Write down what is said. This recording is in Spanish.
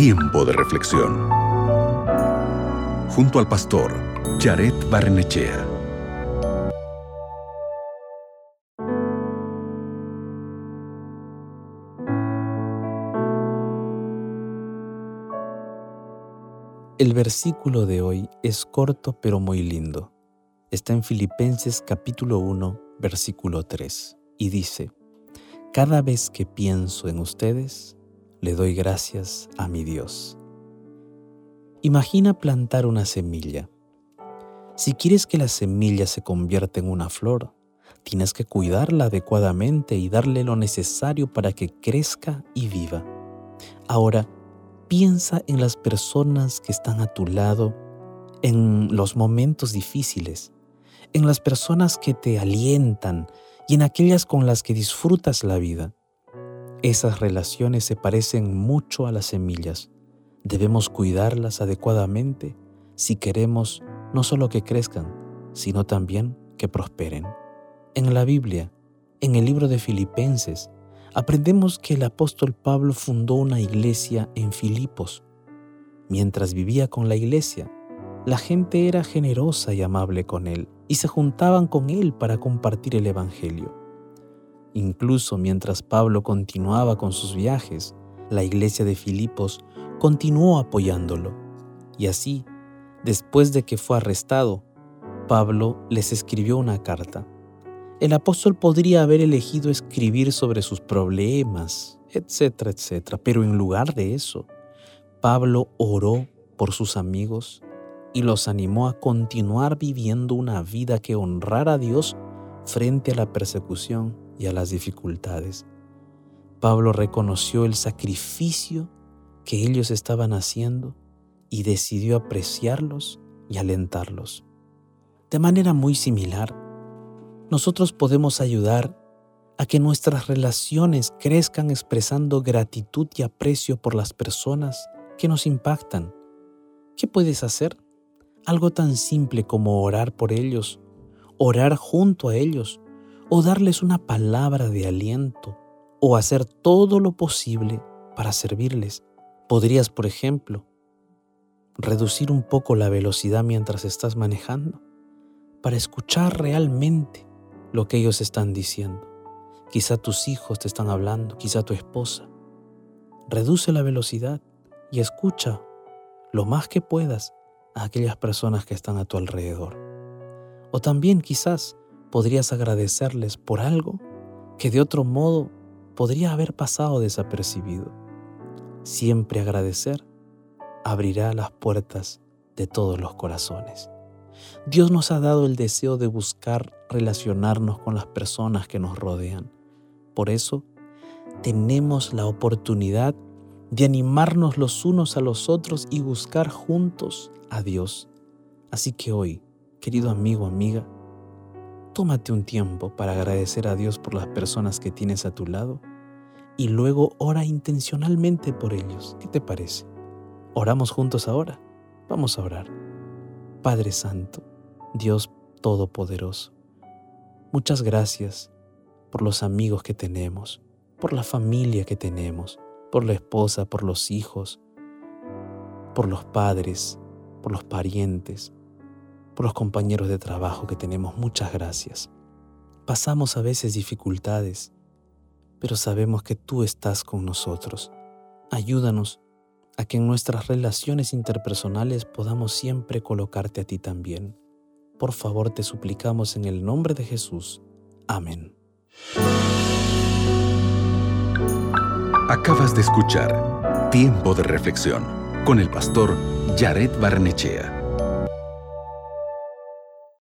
Tiempo de reflexión. Junto al pastor Jared Barnechea. El versículo de hoy es corto pero muy lindo. Está en Filipenses capítulo 1, versículo 3, y dice, Cada vez que pienso en ustedes, le doy gracias a mi Dios. Imagina plantar una semilla. Si quieres que la semilla se convierta en una flor, tienes que cuidarla adecuadamente y darle lo necesario para que crezca y viva. Ahora, Piensa en las personas que están a tu lado en los momentos difíciles, en las personas que te alientan y en aquellas con las que disfrutas la vida. Esas relaciones se parecen mucho a las semillas. Debemos cuidarlas adecuadamente si queremos no solo que crezcan, sino también que prosperen. En la Biblia, en el libro de Filipenses, aprendemos que el apóstol Pablo fundó una iglesia en Filipos. Mientras vivía con la iglesia, la gente era generosa y amable con él y se juntaban con él para compartir el Evangelio. Incluso mientras Pablo continuaba con sus viajes, la iglesia de Filipos continuó apoyándolo. Y así, después de que fue arrestado, Pablo les escribió una carta el apóstol podría haber elegido escribir sobre sus problemas, etcétera, etcétera, pero en lugar de eso, Pablo oró por sus amigos y los animó a continuar viviendo una vida que honrara a Dios frente a la persecución y a las dificultades. Pablo reconoció el sacrificio que ellos estaban haciendo y decidió apreciarlos y alentarlos. De manera muy similar, nosotros podemos ayudar a que nuestras relaciones crezcan expresando gratitud y aprecio por las personas que nos impactan. ¿Qué puedes hacer? Algo tan simple como orar por ellos, orar junto a ellos, o darles una palabra de aliento, o hacer todo lo posible para servirles. Podrías, por ejemplo, reducir un poco la velocidad mientras estás manejando, para escuchar realmente lo que ellos están diciendo. Quizá tus hijos te están hablando, quizá tu esposa. Reduce la velocidad y escucha lo más que puedas a aquellas personas que están a tu alrededor. O también quizás podrías agradecerles por algo que de otro modo podría haber pasado desapercibido. Siempre agradecer abrirá las puertas de todos los corazones. Dios nos ha dado el deseo de buscar relacionarnos con las personas que nos rodean. Por eso, tenemos la oportunidad de animarnos los unos a los otros y buscar juntos a Dios. Así que hoy, querido amigo, amiga, tómate un tiempo para agradecer a Dios por las personas que tienes a tu lado y luego ora intencionalmente por ellos. ¿Qué te parece? ¿Oramos juntos ahora? Vamos a orar. Padre Santo, Dios Todopoderoso, muchas gracias por los amigos que tenemos, por la familia que tenemos, por la esposa, por los hijos, por los padres, por los parientes, por los compañeros de trabajo que tenemos. Muchas gracias. Pasamos a veces dificultades, pero sabemos que tú estás con nosotros. Ayúdanos a que en nuestras relaciones interpersonales podamos siempre colocarte a ti también. Por favor te suplicamos en el nombre de Jesús. Amén. Acabas de escuchar Tiempo de Reflexión con el pastor Jared Barnechea.